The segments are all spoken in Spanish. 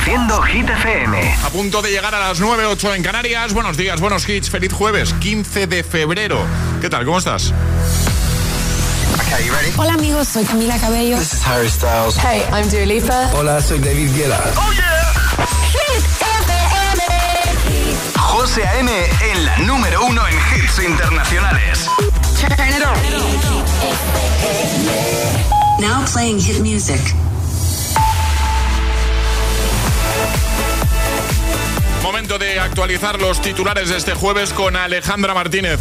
Reproduciendo Hit FM. A punto de llegar a las 9.08 en Canarias. Buenos días, buenos hits. Feliz jueves, 15 de febrero. ¿Qué tal? ¿Cómo estás? Hola amigos, soy Camila Cabello. This is Harry Styles. Hey, I'm Dua Lipa. Hola, soy David Guetta. Oh yeah. Hit FM. José A.M. en la número uno en hits internacionales. Turn it on. Now playing hit music. Momento de actualizar los titulares de este jueves con Alejandra Martínez.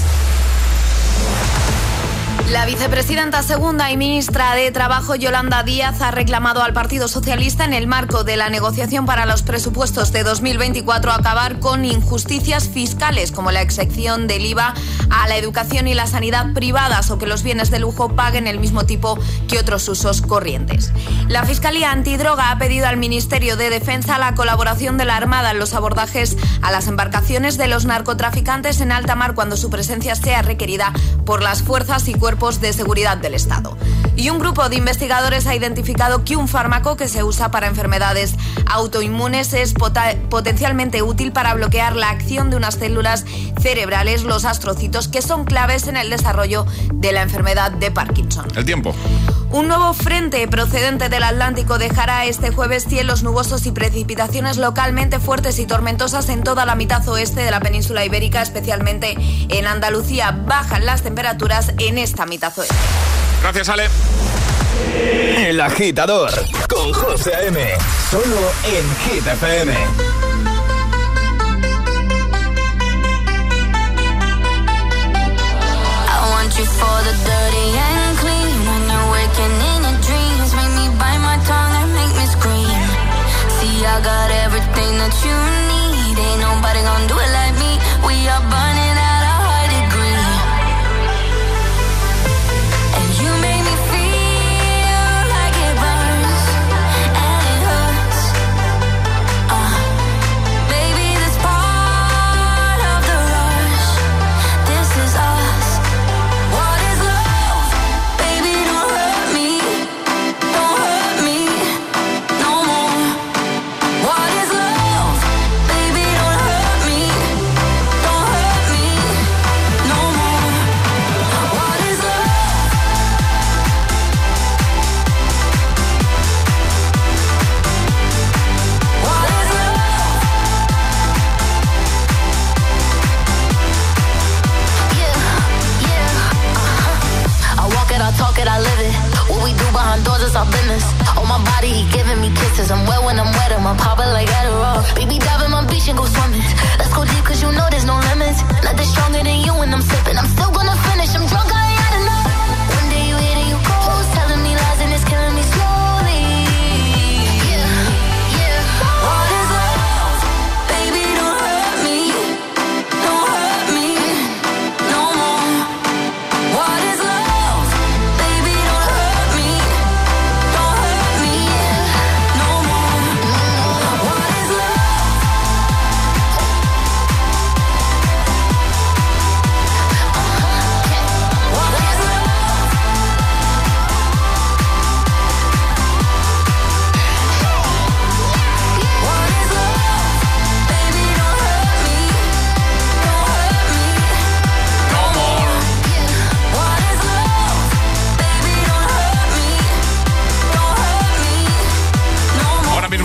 La vicepresidenta segunda y ministra de Trabajo, Yolanda Díaz, ha reclamado al Partido Socialista en el marco de la negociación para los presupuestos de 2024 acabar con injusticias fiscales como la excepción del IVA a la educación y la sanidad privadas o que los bienes de lujo paguen el mismo tipo que otros usos corrientes. La Fiscalía Antidroga ha pedido al Ministerio de Defensa la colaboración de la Armada en los abordajes a las embarcaciones de los narcotraficantes en alta mar cuando su presencia sea requerida por las fuerzas y cuerpos de seguridad del Estado. Y un grupo de investigadores ha identificado que un fármaco que se usa para enfermedades autoinmunes es potencialmente útil para bloquear la acción de unas células cerebrales, los astrocitos, que son claves en el desarrollo de la enfermedad de Parkinson. El tiempo. Un nuevo frente procedente del Atlántico dejará este jueves cielos nubosos y precipitaciones localmente fuertes y tormentosas en toda la mitad oeste de la península ibérica, especialmente en Andalucía. Bajan las temperaturas en esta mitad oeste. Gracias, Ale. El agitador con José A.M. Solo en Hit FM. I want you for the dirty and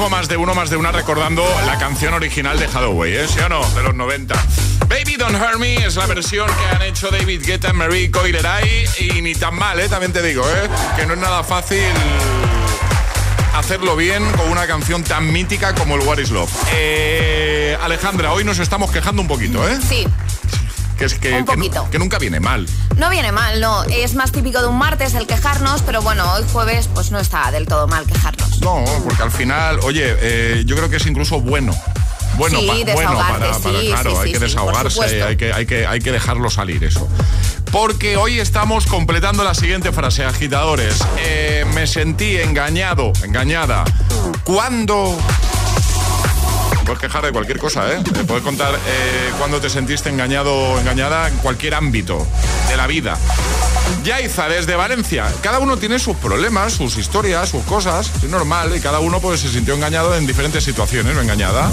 mismo más de uno, más de una recordando la canción original de Hathaway, ¿eh? ¿Sí o no? De los 90. Baby Don't Hurt Me es la versión que han hecho David Guetta, Marie Coileray y ni tan mal, ¿eh? También te digo, ¿eh? Que no es nada fácil hacerlo bien con una canción tan mítica como el What is Love. Eh, Alejandra, hoy nos estamos quejando un poquito, ¿eh? Sí, Que es que, Un que nu- poquito. que nunca viene mal. no viene mal, no. Es más típico de un martes el quejarnos, pero bueno, hoy jueves pues no está del todo mal quejarnos. No, porque al final, oye, eh, yo creo que es incluso bueno. Bueno, Sí, pa- bueno para, para- sí, claro, sí, hay que desahogarse, hay que, hay, que, hay que dejarlo salir eso. Porque hoy estamos completando la siguiente frase, agitadores. Eh, me sentí engañado, engañada. ¿Cuándo? Puedes quejar de cualquier cosa, ¿eh? Puedes contar eh, cuándo te sentiste engañado o engañada en cualquier ámbito de la vida. Yaiza, desde Valencia. Cada uno tiene sus problemas, sus historias, sus cosas. Es normal y cada uno pues, se sintió engañado en diferentes situaciones o engañada.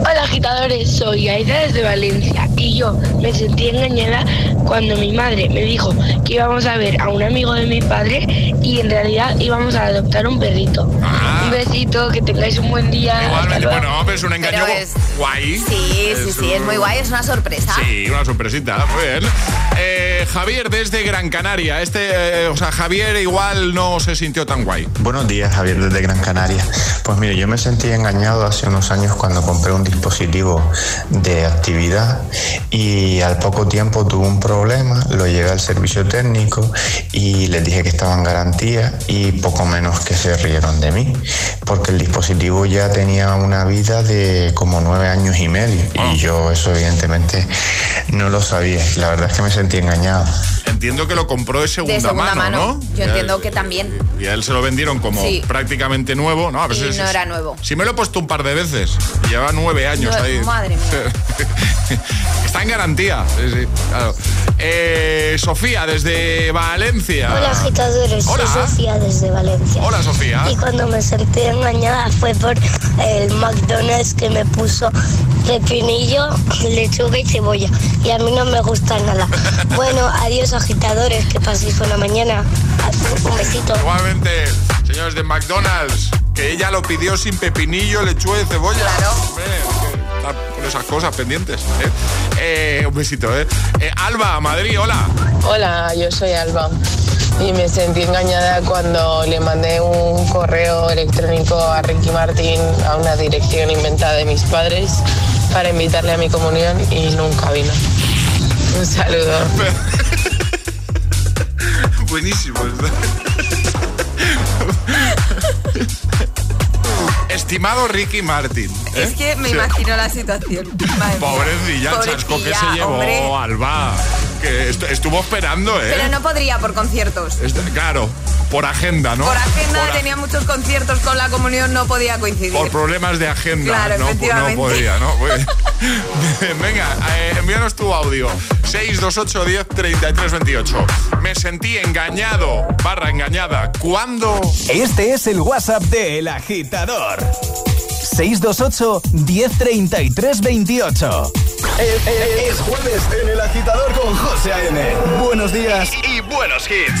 Hola agitadores, soy Yaiza desde Valencia y yo me sentí engañada cuando mi madre me dijo que íbamos a ver a un amigo de mi padre y en realidad íbamos a adoptar un perrito. Ah. Un besito, que tengáis un buen día. Igualmente, bueno, pero es un engaño es- guay. Sí, sí, sí, es muy guay, es una sorpresa. Sí, una sorpresita, muy bien. Eh, Javier desde Gran Canaria. Este, eh, o sea, Javier igual no se sintió tan guay. Buenos días, Javier desde Gran Canaria. Pues mire, yo me sentí engañado hace unos años cuando compré un dispositivo de actividad y al poco tiempo tuve un problema, lo llevé al servicio técnico y les dije que estaba en garantía y poco menos que se rieron de mí, porque el dispositivo ya tenía una vida de como nueve años y medio y yo eso evidentemente no lo sabía. La verdad es que me sentí engañado. Entiendo que lo compró de segunda, De segunda mano. ¿no? Yo Ya- entiendo que también. Y a él se lo vendieron como Sí. prácticamente nuevo. No, a veces Y no era nuevo. Si me lo he puesto un par de veces. Lleva nueve años ahí. madre mía. Está en garantía. Sí, sí, claro. Eh, Sofía, desde Valencia. Hola agitadores, Hola. soy Sofía desde Valencia. Hola, Sofía. Y cuando me sentí engañada fue por el McDonald's que me puso pepinillo, lechuga y cebolla. Y a mí no me gusta nada. Bueno, adiós agitadores, que paséis buena mañana. Un besito. Igualmente, señores de McDonald's, que ella lo pidió sin pepinillo, lechuga y cebolla. Claro. Hombre, que está con esas cosas pendientes. ¿eh? Eh, un besito, ¿eh? Eh, Alba, Madrid, hola. Hola, yo soy Alba y me sentí engañada cuando le mandé un correo electrónico a Ricky Martin a una dirección inventada de mis padres para invitarle a mi comunión y nunca vino. Un saludo. Buenísimo. Estimado Ricky Martin. ¿eh? Es que me Sí. imagino la situación. Pobrecilla, el chasco que se llevó hombre. Alba. Que est- estuvo esperando, ¿eh? Pero no podría por conciertos. Está- claro, por agenda, ¿no? Por agenda Por a- tenía muchos conciertos con la comunión, no podía coincidir. Por problemas de agenda. Claro, no, efectivamente. no podía, ¿no? Pues- Venga, eh, envíanos tu audio. 628 10 33 28. Me sentí engañado, barra engañada. ¿Cuándo? Este es el WhatsApp de El Agitador. 628 1033 28. Es, es- es jueves en El Agitador con José A.M. Buenos días y buenos hits.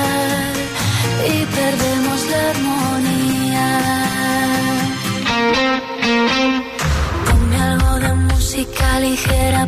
ligera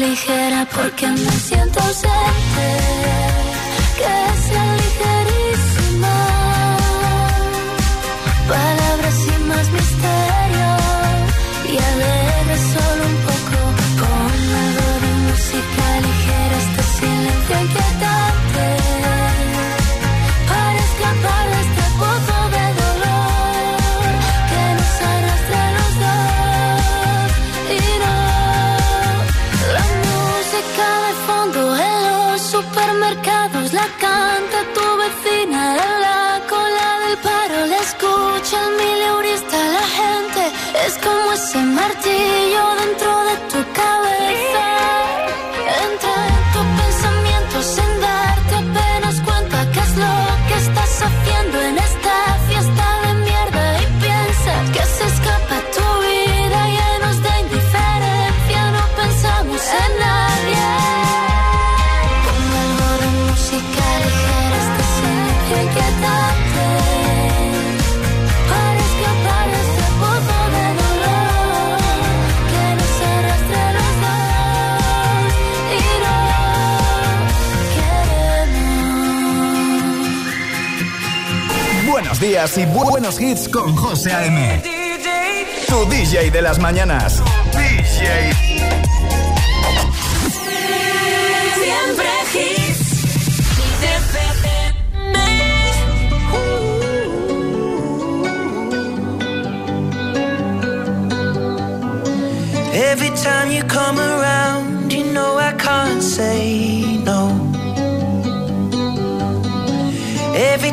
Ligera porque me siento ausente. Buenos días y bu- buenos hits con José A.M. Tu DJ de las mañanas. DJ. Siempre hits. Every time you come around, you know I can't say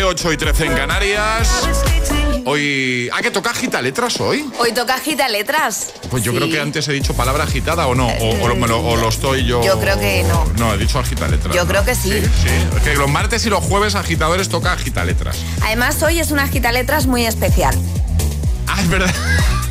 9 y 13, 8 y 13 en Canarias. Hoy. ¿A que toca agita letras hoy? Hoy toca agita letras. Pues yo Sí. creo que antes he dicho palabra agitada o no. O, o lo, me lo- o lo estoy yo. Yo creo que no. No, he dicho agita letras. Yo ¿no? creo que sí. Sí, sí. Es que los martes y los jueves agitadores toca agita letras. Además, hoy es una agita letras muy especial. Ah, es verdad.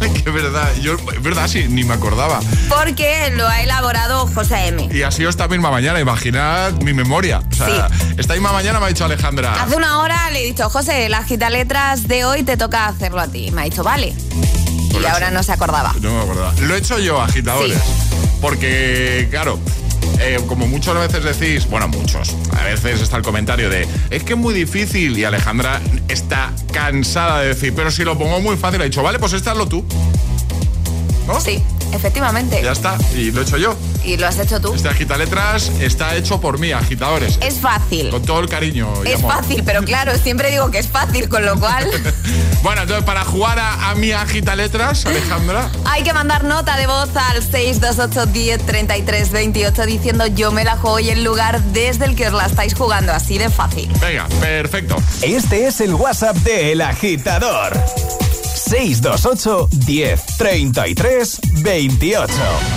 que es verdad. Yo, es verdad, sí, ni me acordaba. Porque lo ha elaborado José M. Y ha sido esta misma mañana, imaginad mi memoria. O sea, esta misma mañana me ha dicho Alejandra. Hace una hora le he dicho, José, la agita letras de hoy te toca hacerlo a ti. Me ha dicho, vale. Y ahora no se acordaba. No me acordaba. Lo he hecho yo, agitadores. Porque, claro, eh, como muchas veces decís, bueno, muchos, a veces está el comentario de, es que es muy difícil y Alejandra está cansada de decir, pero si lo pongo muy fácil, ha dicho, vale, pues esta lo tú. ¿No? Sí, efectivamente. Ya está, y lo he hecho yo. Y lo has hecho tú. Este agita letras está hecho por mí, agitadores. Es fácil. Con todo el cariño. es fácil, pero claro, siempre digo que es fácil, con lo cual. bueno, entonces para jugar a, mi agita letras, Alejandra. Hay que mandar nota de voz al 628 10 33 28 diciendo yo me la juego y el lugar desde el que os la estáis jugando, así de fácil. Venga, perfecto. Este es el WhatsApp de El Agitador. 628 10 33 28.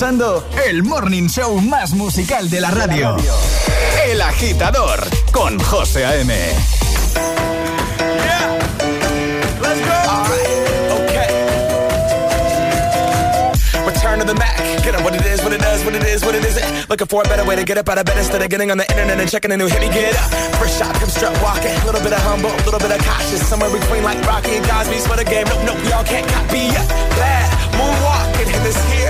escuchando el morning show más musical de la radio. El agitador con José A.M. Return to the Mac. Get up what it is, what it does, what it is, what it isn't. Looking for a better way to get up out of bed instead of getting on the internet and checking a new hit. Me get up. First shot, come strut walking. A little bit of humble, a little bit of cautious. Somewhere between like Rocky and Cosby's for the game. Nope, nope, y'all can't copy yet. Glad moonwalking, and this here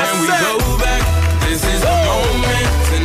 Can we go back? This is the moment.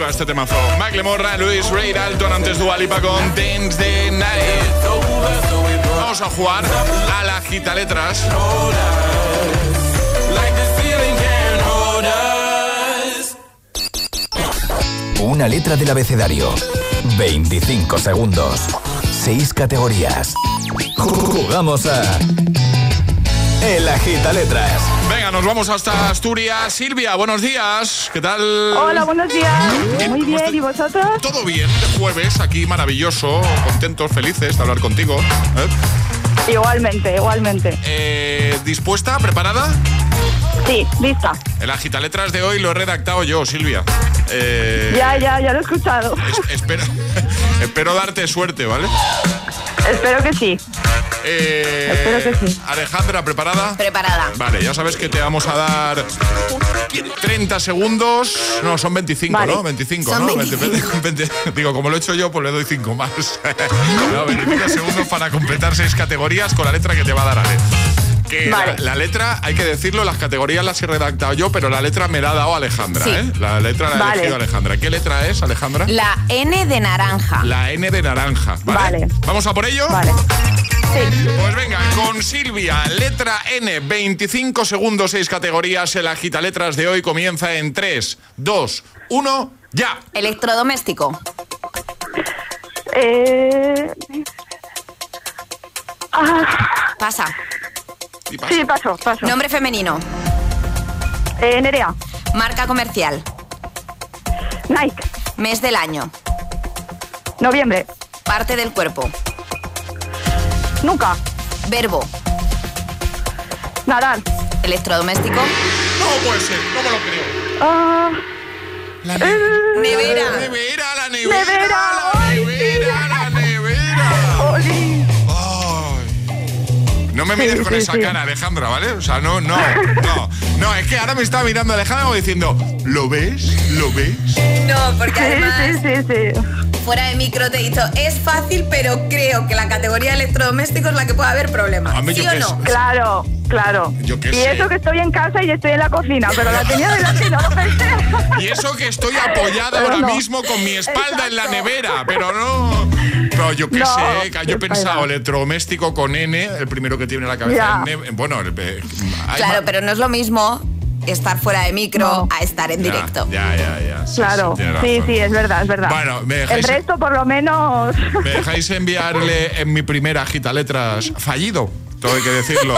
Motiva este temazo. Macklemore, Luis Ray Dalton, antes Dualipa con Dance the Night. Vamos a jugar a la gita letras. Una letra del abecedario. 25 segundos. 6 categorías. Jugamos a. El Agita Letras. Venga, nos vamos hasta Asturias. Silvia, buenos días. ¿Qué tal? Hola, buenos días. Muy ¿Cómo bien, ¿y vosotros? Todo bien, de jueves, aquí maravilloso, contentos, felices de hablar contigo. ¿eh? Igualmente, igualmente. Eh, ¿Dispuesta? ¿Preparada? Sí, lista. El agita letras de hoy lo he redactado yo, Silvia. Eh, Ya, ya, ya lo he escuchado. es- espero, espero darte suerte, ¿vale? Espero que sí. Eh, Espero que sí. Alejandra, ¿preparada? Preparada. Vale, ya sabes que te vamos a dar 30 segundos. No, son 25, Vale. ¿no? 25, Son ¿no? 25. 20, digo, como lo he hecho yo, pues le doy 5 más. no, 25 segundos para completar 6 categorías con la letra que te va a dar Ale. Que la- Vale. la, letra, hay que decirlo, las categorías las he redactado yo, pero la letra me la ha dado Alejandra, Sí. ¿eh? La letra la ha Vale. elegido Alejandra. ¿Qué letra es, Alejandra? La N de naranja. La N de naranja, ¿vale? Vale. ¿Vamos a por ello? Vale. Pues venga, con Silvia, letra N, 25 segundos, 6 categorías. El agita letras de hoy comienza en 3, 2, 1, ya. Electrodoméstico. Eh... Ah, Pasa. Sí, paso, paso. Nombre femenino. Eh, Nerea. Marca comercial. Nike. Mes del año. Noviembre. Parte del cuerpo. Nunca. Verbo. Nadar. Electrodoméstico. No puede ser, no me lo creo. Ah, La Nevera. nevera, la nevera. nevera. La nevera, No me mires Sí, con sí, esa sí. cara, Alejandra, ¿vale? O sea, no, no, no. No, es que ahora me está mirando Alejandra como diciendo, ¿lo ves? ¿Lo ves? No, porque además, Sí, sí, sí, fuera de micro te he dicho, es fácil, pero creo que la categoría electrodoméstico es la que puede haber problemas. Hombre, ¿Sí o qué no? sé. Claro, claro. Yo y sé. eso que estoy en casa y estoy en la cocina, pero la tenía delante y no lo pensé. Y eso que estoy apoyada Pero ahora no. mismo con mi espalda en la nevera, pero no. Pero yo qué No, sé, yo he pensado electrodoméstico con N, el primero que tiene en la cabeza. Ya. N, bueno, el- eh, Claro, pero no es lo mismo estar fuera de micro No. a estar en Ya, directo. Ya, ya, ya. sí, Claro, sí, sí, es verdad, es verdad. Bueno, me El dejáis, resto, por lo menos. me dejáis enviarle en mi primera gita letras fallido, todo hay que decirlo.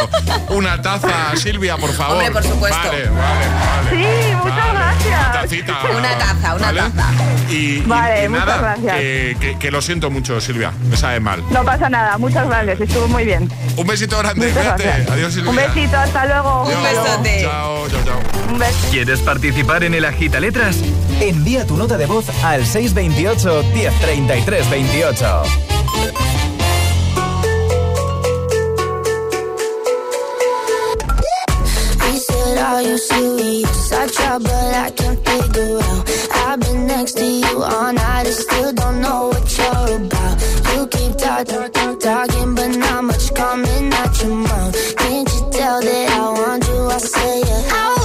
Una taza Silvia, por favor. Hombre, por supuesto. Vale, vale, vale. Sí, muchas Vale, gracias. Una tacita. Una taza, una ¿vale? taza. Y, Vale, y muchas nada, gracias. que, que- que lo siento mucho, Silvia. Me sabe mal. No pasa nada, muchas gracias, estuvo muy bien. Un besito grande, Muchas cuídate. gracias. Adiós, Silvia. Un besito, hasta luego. Adiós. Hasta luego. Chao, chao, chao. Un beso. ¿Quieres participar en el Agita Letras? Envía tu nota de voz al 628 1033 28. Are you serious? I try, but I can't figure out. I've been next to you all night and still don't know what you're about. You keep talk, talk, talk, talking, but not much coming out your mouth. Can't you tell that I want you? I say it. I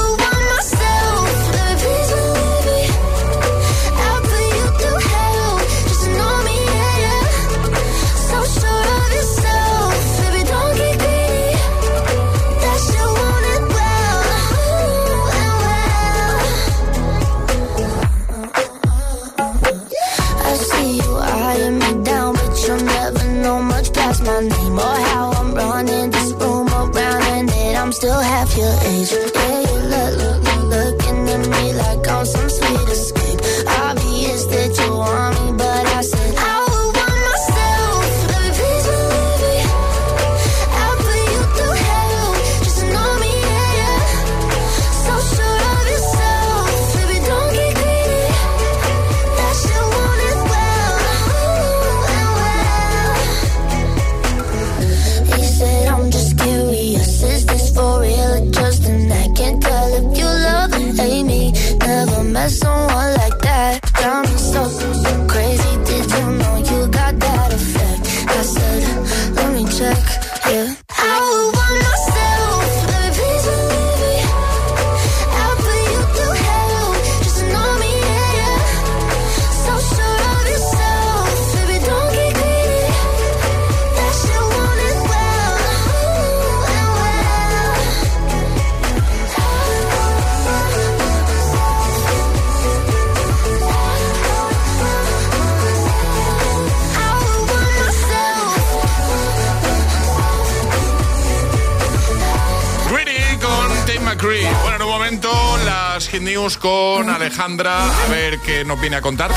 con Alejandra. A ver qué nos viene a contar.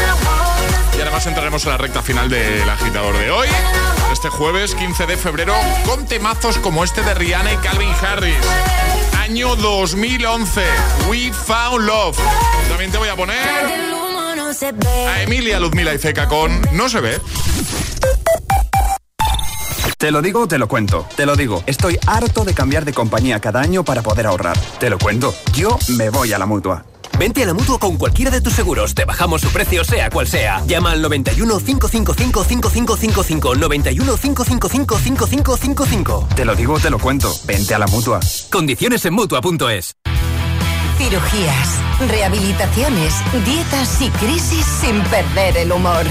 Y además entraremos en la recta final del agitador de hoy. Este jueves 15 de febrero con temazos como este de Rihanna y Calvin Harris. Año 2011. We Found Love. También te voy a poner a Emilia, Luzmila y Zeca con No se ve. Te lo digo, te lo cuento. Te lo digo, estoy harto de cambiar de compañía cada año para poder ahorrar. Te lo cuento, yo me voy a la mutua. Vente a la mutua con cualquiera de tus seguros. Te bajamos su precio, sea cual sea. Llama al 91 555 5555. 91 555 5555. Te lo digo, te lo cuento. Vente a la mutua. Condiciones en mutua.es. Cirugías, rehabilitaciones, dietas y crisis sin perder el humor.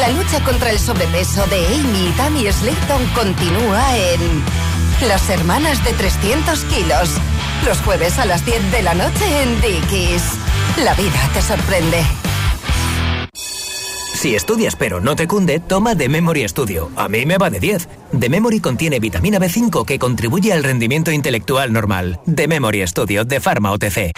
La lucha contra el sobrepeso de Amy y Tammy Slayton continúa en Las Hermanas de 300 kilos. Los jueves a las 10 de la noche en Dickies. La vida te sorprende. Si estudias pero no te cunde, toma The Memory Studio. A mí me va de 10. The Memory contiene vitamina B5 que contribuye al rendimiento intelectual normal. The Memory Studio de Pharma OTC.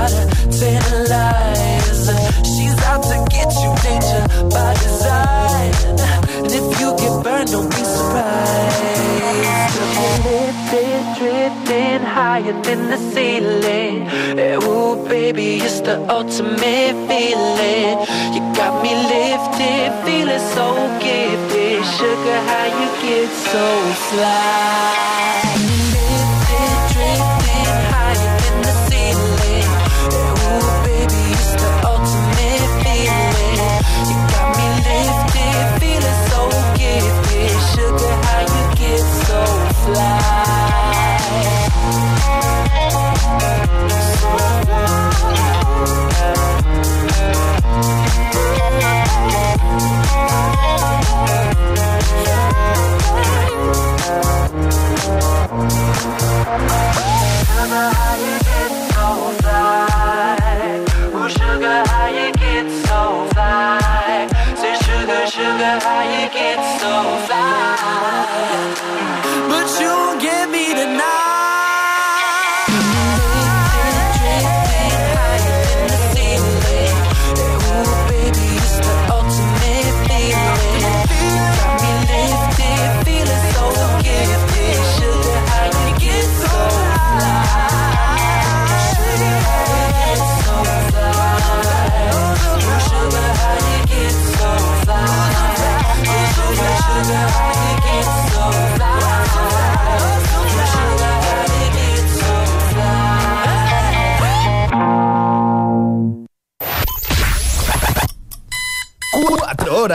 How to tantalize. She's out to get you, danger by design. And if you get burned, don't be surprised. Lifted, drifting higher than the ceiling. Eh, Ooh, baby, it's the ultimate feeling. You got me lifted, feeling so gifted. Sugar, how you get so fly?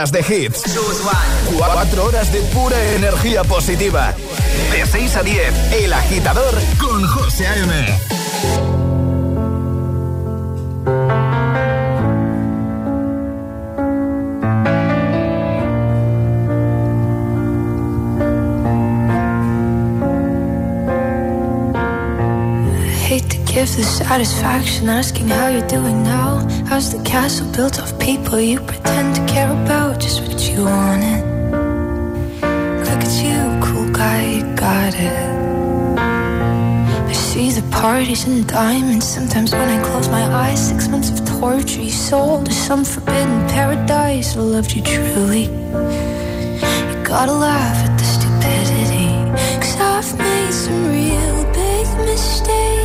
Horas de hits. 4 horas de pura energía positiva. De 6 a 10, El Agitador con José A.M. give the satisfaction asking how you're doing now. How's the castle built of people you pretend to care about? You wanted. Look at you, cool guy, you got it. I see the parties and diamonds. Sometimes when I close my eyes, six months of torture you sold to some forbidden paradise. I loved you truly. You gotta laugh at the stupidity. Cause I've made some real big mistakes.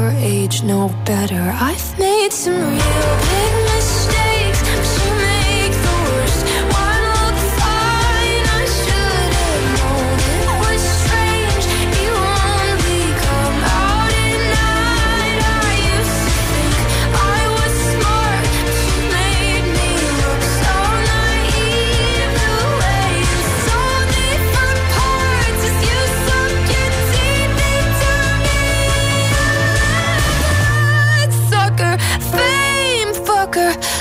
your age know better. I've made some real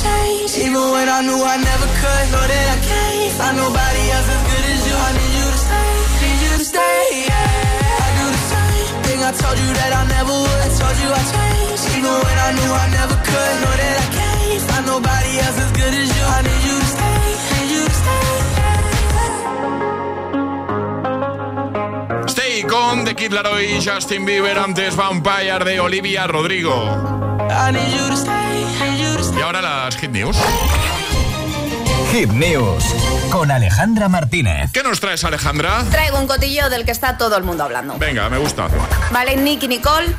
Changed, even when I knew I never could. Know that I can't find nobody else as good as you. I need you to stay, need you to stay. Yeah. I do the same thing. I told you that I never would. I told you I changed, even when I knew I never could. Know that I can't find nobody else as good as you. I need you to stay, need you to stay. Stay con The Kid Laroi y Justin Bieber, antes Vampire de Olivia Rodrigo. I need you to stay, need you to stay. Y ahora las Hit News. Hit News con Alejandra Martínez. ¿Qué nos traes, Alejandra? Traigo un cotillo del que está todo el mundo hablando. Venga, me gusta. Vale, Nicky Nicole,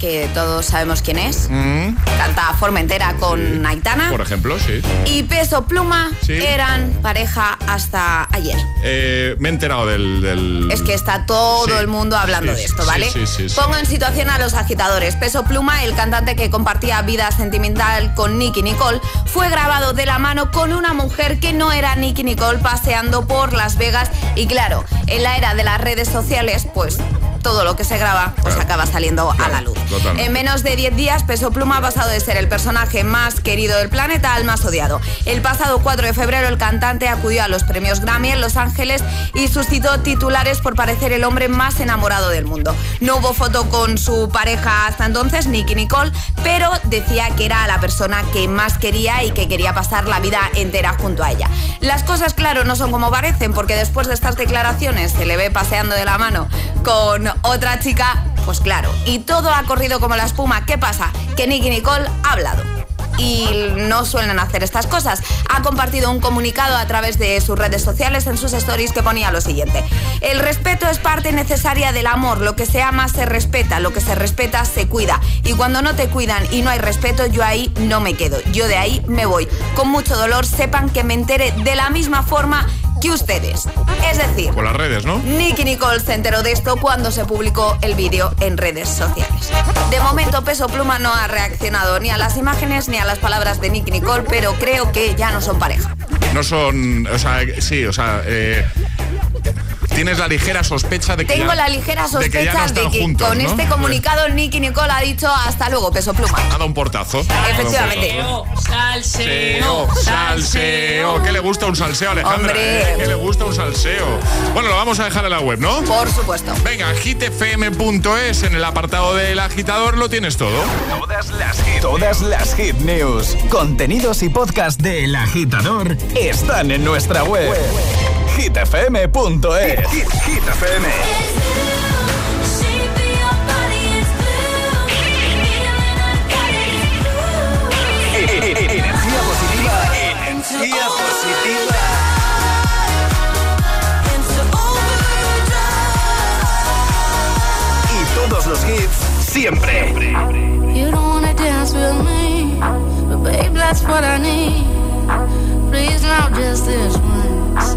que todos sabemos quién es. Mm, Canta Formentera con Aitana. por ejemplo, sí. Y Peso Pluma Sí. eran pareja hasta ayer. Eh, me he enterado del... del- Es que está todo Sí, el mundo hablando sí, de esto, ¿vale? sí, sí, sí. Pongo en situación a los agitadores. Peso Pluma, el cantante que compartía vida sentimental con Nicky Nicole, fue grabado de la mano con una mujer que no era Nicky Nicole paseando por Las Vegas. Y claro, en la era de las redes sociales, pues todo lo que se graba pues acaba saliendo a la luz. totalmente. En menos de 10 días, Peso Pluma ha pasado de ser el personaje más querido del planeta al más odiado. El pasado 4 de febrero, el cantante acudió a los premios Grammy en Los Ángeles y suscitó titulares por parecer el hombre más enamorado del mundo. No hubo foto con su pareja hasta entonces, Nicky Nicole, pero decía que era la persona que más quería y que quería pasar la vida entera junto a ella. Las cosas, claro, no son como parecen, porque después de estas declaraciones se le ve paseando de la mano con otra chica, pues claro, y todo ha corrido como la espuma. ¿Qué pasa? Que Nicky Nicole ha hablado. Y no suelen hacer estas cosas. Ha compartido un comunicado a través de sus redes sociales en sus stories que ponía lo siguiente. El respeto es parte necesaria del amor. Lo que se ama se respeta. Lo que se respeta se cuida. Y cuando no te cuidan y no hay respeto, yo ahí no me quedo. Yo de ahí me voy. Con mucho dolor sepan que me enteré de la misma forma que ustedes. Es decir, Por las redes, ¿no? Nicky Nicole se enteró de esto cuando se publicó el vídeo en redes sociales. De momento, Peso Pluma no ha reaccionado ni a las imágenes ni a las palabras de Nicky Nicole, pero creo que ya no son pareja. No son... O sea, sí, o sea... eh, tienes la ligera sospecha de que Tengo ya- la ligera de que ya sospecha no de que juntos, con ¿no? este comunicado Nicky Nicole ha dicho hasta luego, Peso Pluma. Ha dado un portazo. Efectivamente. Salseo, salseo. ¿Qué le gusta un salseo, Alejandra? Hombre. ¿eh? ¿Qué le gusta un salseo? Bueno, lo vamos a dejar en la web, ¿no? Por supuesto. Venga, hitfm.es, en el apartado del agitador lo tienes todo. Todas las hit, todas las hit news, contenidos y podcast del agitador están en nuestra web. hitfm.es. Hit, Hit FM. E- e- e- Energía positiva, energía positiva. Y todos los hits siempre. You don't wanna dance with me, but babe, that's what I need. Please now, just this once.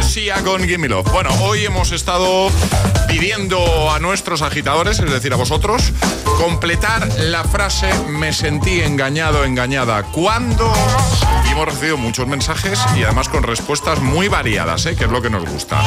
Sia con Gimme Love. Bueno, hoy hemos estado pidiendo a nuestros agitadores, es decir, a vosotros, completar la frase me sentí engañado, engañada. ¿Cuándo? Y hemos recibido muchos mensajes y además con respuestas muy variadas, ¿eh? que es lo que nos gusta.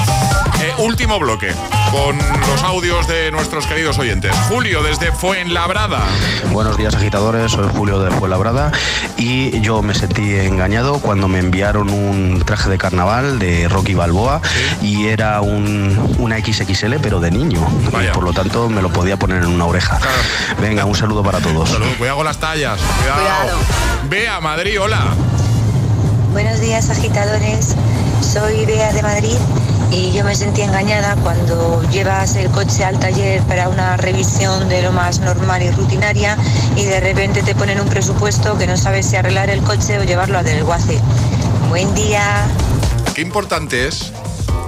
Eh, último bloque, con los audios de nuestros queridos oyentes. Julio, desde Fuenlabrada. Buenos días agitadores, soy Julio de Fuenlabrada y yo me sentí engañado cuando me enviaron un traje de carnaval de Rocky Balboa y era un, una XXL pero de niño y por lo tanto me lo podía poner en una oreja. Venga, un saludo para todos. Cuidado con las tallas. Cuidado. Bea, Madrid, hola. Buenos días agitadores, soy Bea de Madrid y yo me sentí engañada cuando llevas el coche al taller para una revisión de lo más normal y rutinaria y de repente te ponen un presupuesto que no sabes si arreglar el coche o llevarlo a desguace. Buen día. Qué importante es,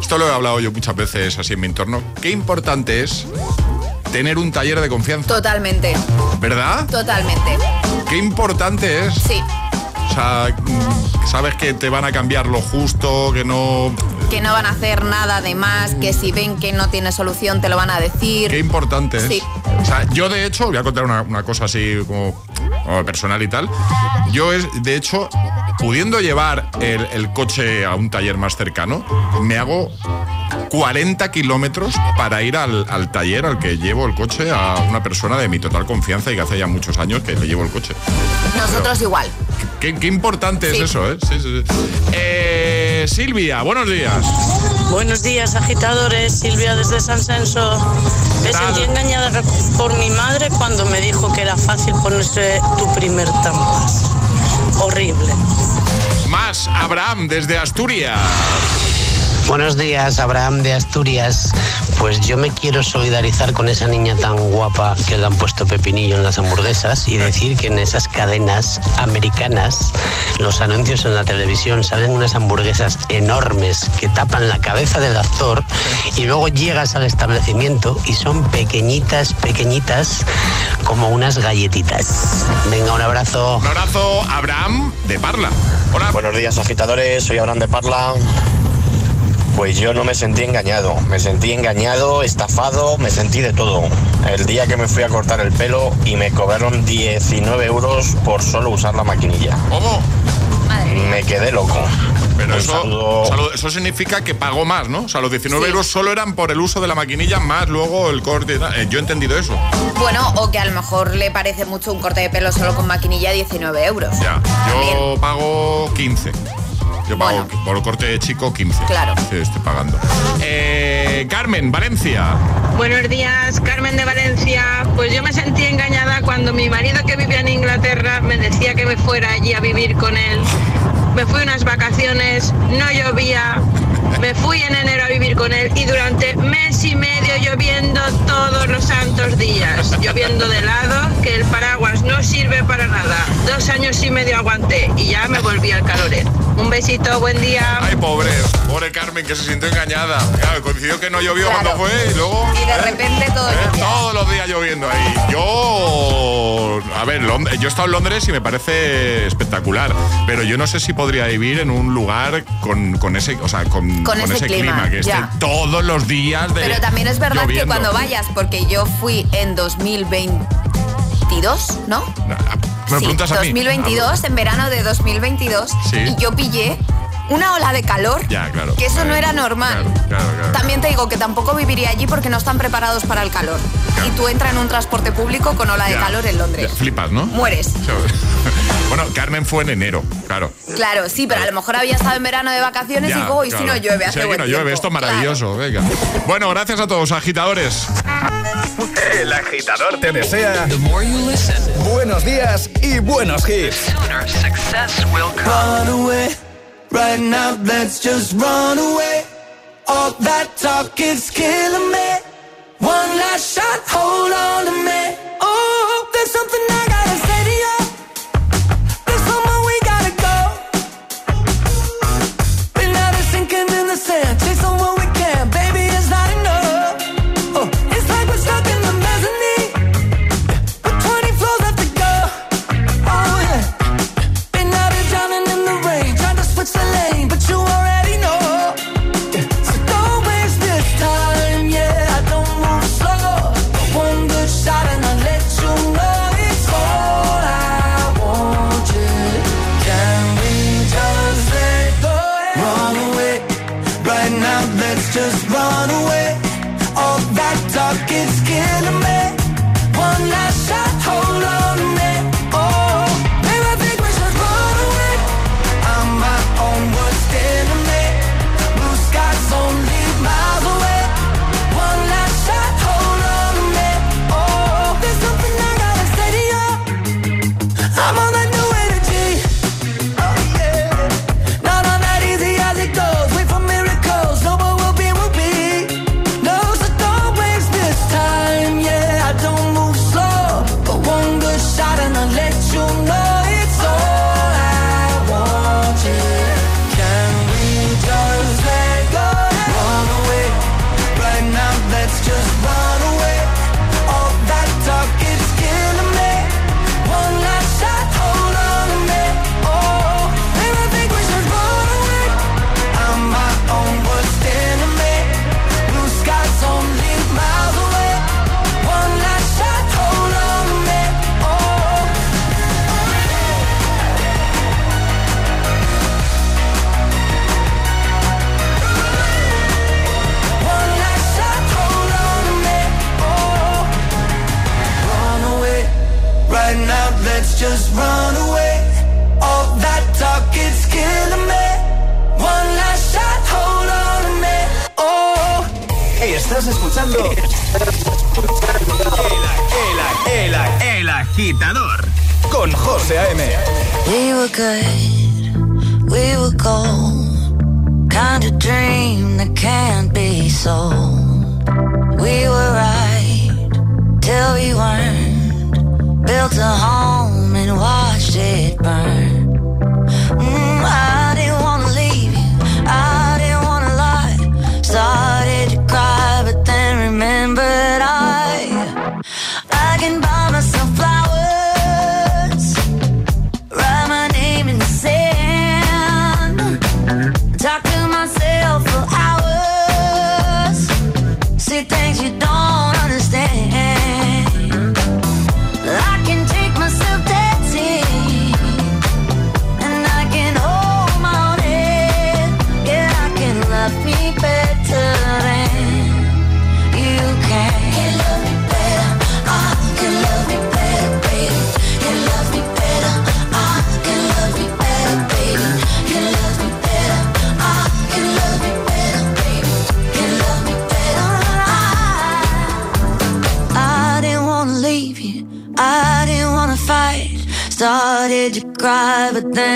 esto lo he hablado yo muchas veces así en mi entorno, qué importante es tener un taller de confianza, Totalmente, ¿verdad? totalmente. Qué importante es. Sí. O sea, mm, sabes que te van a cambiar lo justo, que no... que no van a hacer nada de más, que si ven que no tiene solución te lo van a decir. Qué importante es. Sí. O sea, yo de hecho, voy a contar una, una cosa así como, como personal y tal. Yo es, de hecho, pudiendo llevar el, el coche a un taller más cercano, me hago 40 kilómetros para ir al, al taller al que llevo el coche a una persona de mi total confianza y que hace ya muchos años que le llevo el coche. Nosotros igual. Qué, qué importante es eso, ¿eh? Sí, sí, sí. Eh, Silvia, buenos días. Buenos días, agitadores. Silvia desde San Senso. Me sentí engañada por mi madre cuando me dijo que era fácil ponerse tu primer tampón. Horrible. Más, Abraham, desde Asturias. Buenos días, Abraham de Asturias. Pues yo me quiero solidarizar con esa niña tan guapa que le han puesto pepinillo en las hamburguesas y decir que en esas cadenas americanas, los anuncios en la televisión salen unas hamburguesas enormes que tapan la cabeza del actor y luego llegas al establecimiento y son pequeñitas, pequeñitas como unas galletitas. Venga, un abrazo. Un abrazo, Abraham de Parla. Hola. Buenos días, agitadores. Soy Abraham de Parla. Pues yo no me sentí engañado. Me sentí engañado, estafado, me sentí de todo. El día que me fui a cortar el pelo y me cobraron 19 euros por solo usar la maquinilla. ¿Cómo? Me quedé loco. Pero Un eso, saludo. saludo, eso significa que pagó más, ¿no? O sea, los 19 Sí. euros solo eran por el uso de la maquinilla, más luego el corte y tal. Eh, yo he entendido eso. Bueno, o que a lo mejor le parece mucho un corte de pelo solo con maquinilla 19 euros. Ya, yo pago 15. Yo pago Bueno. por el corte de chico 15. Claro. Sí, estoy pagando. Eh, Carmen, Valencia. Buenos días, Carmen de Valencia. Pues yo me sentí engañada cuando mi marido que vivía en Inglaterra me decía que me fuera allí a vivir con él. Me fui unas vacaciones, no llovía. Me fui en enero a vivir con él y durante mes y medio lloviendo todos los santos días. Lloviendo de lado, que el paraguas no sirve para nada. Dos años y medio aguanté y ya me volví al calor. Un besito, buen día. Ay, pobre, pobre Carmen, que se sintió engañada. Claro, coincidió que no llovió Claro. cuando fue y luego... Y de ¿eh? repente todo ¿Eh? Todos los días lloviendo ahí. Yo, a ver, Lond- yo he estado en Londres y me parece espectacular, pero yo no sé si podría vivir en un lugar con, con ese, o sea, con, Con ese clima, que esté ya. todos los días de Pero también es verdad que cuando vayas, porque yo fui en 2022, ¿no? Me Sí, preguntas a mí. 2022, en verano de 2022, Sí. y yo pillé una ola de calor, Ya, claro. que eso no era normal. Claro, claro. También te digo que tampoco viviría allí porque no están preparados para el calor. Y tú entras en un transporte público con ola de Ya, calor en Londres. ya, flipas, ¿no? Mueres. Bueno, Carmen fue en enero, claro. Claro, sí, pero a lo mejor había estado en verano de vacaciones Ya, y digo, y si no llueve, hace buen no llueve, tiempo". esto es maravilloso, venga. Bueno, gracias a todos, agitadores. El agitador te desea buenos días y buenos hits. Run away, right now, let's just run away. All that talk is killing me. One last shot, hold on to me. Oh, there's something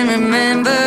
remember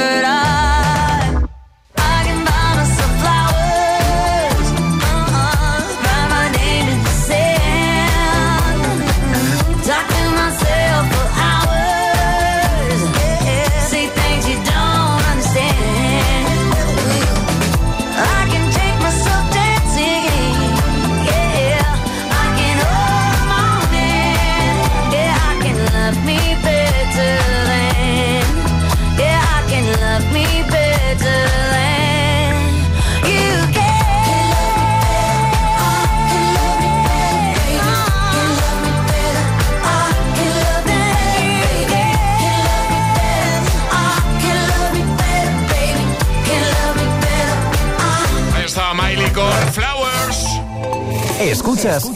Escuchas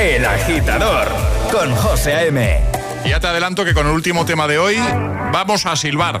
El Agitador con José A.M. Ya te adelanto que con el último tema de hoy vamos a silbar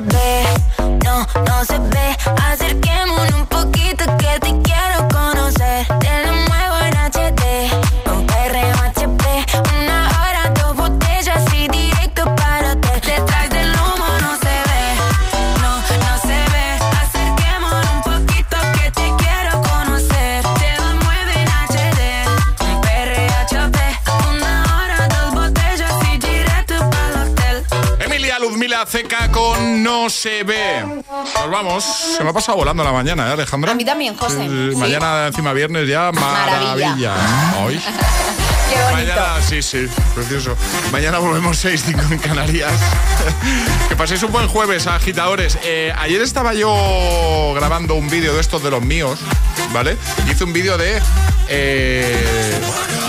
Humo ve. Nos vamos. Se me ha pasado volando la mañana, ¿eh, Alejandra? A mí también, José. Eh, Sí. Mañana encima viernes ya, maravilla. Maravilla. Hoy. Qué bonito. Mañana, sí, sí, precioso. Mañana volvemos 6-5 en Canarias. que paséis un buen jueves, agitadores. Eh, ayer estaba yo grabando un vídeo de estos de los míos, ¿vale? Hice un vídeo de. eh,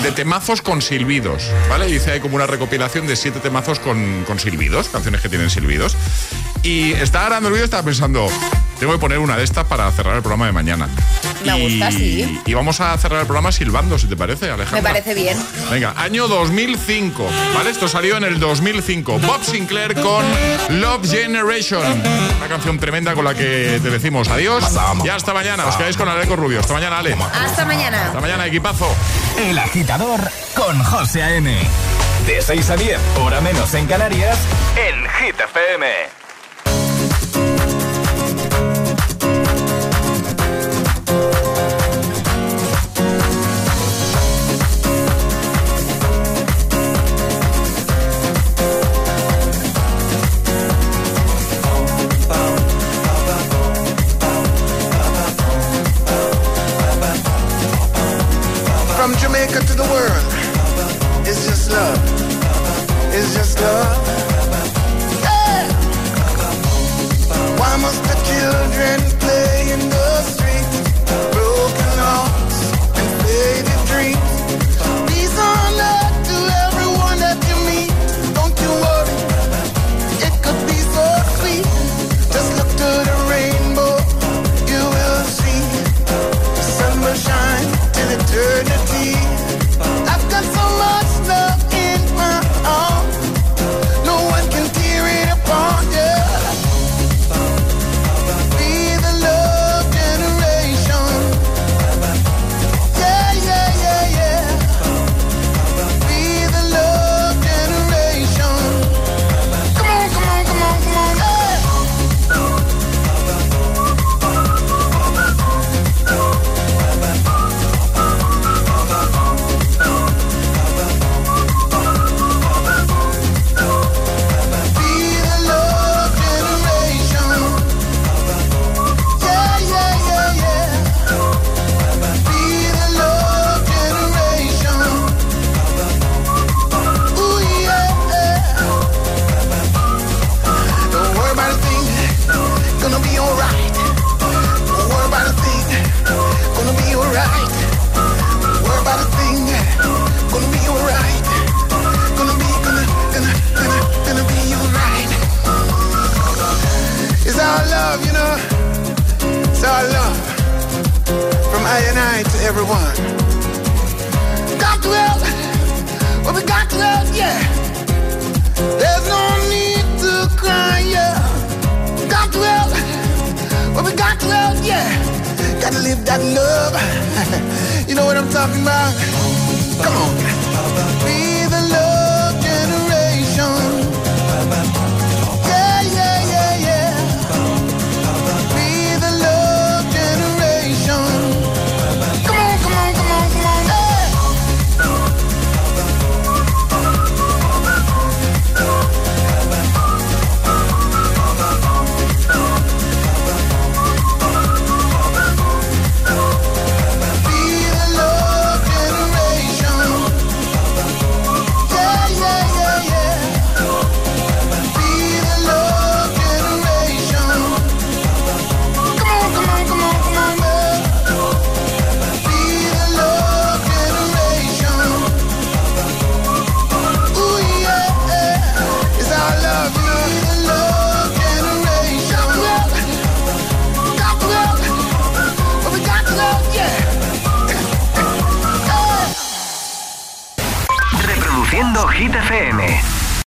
de temazos con silbidos, ¿vale? Hice ahí como una recopilación de siete temazos con, con silbidos, canciones que tienen silbidos. Y estaba grabando el vídeo y estaba pensando, tengo que poner una de estas para cerrar el programa de mañana. Me y, gusta, sí. Y vamos a cerrar el programa silbando, si te parece, Alejandra. Me parece bien. Venga, año 2005, ¿vale? Esto salió en el 2005. Bob Sinclair con Love Generation. Una canción tremenda con la que te decimos adiós. Y hasta mañana. Os quedáis con Aleco Rubio. Hasta mañana, Ale. Hasta mañana. Hasta mañana, equipazo. El agitador con José A.M. De 6 a 10, hora menos en Canarias, en Hit FM. Love. It's just love. Yeah. Why must the children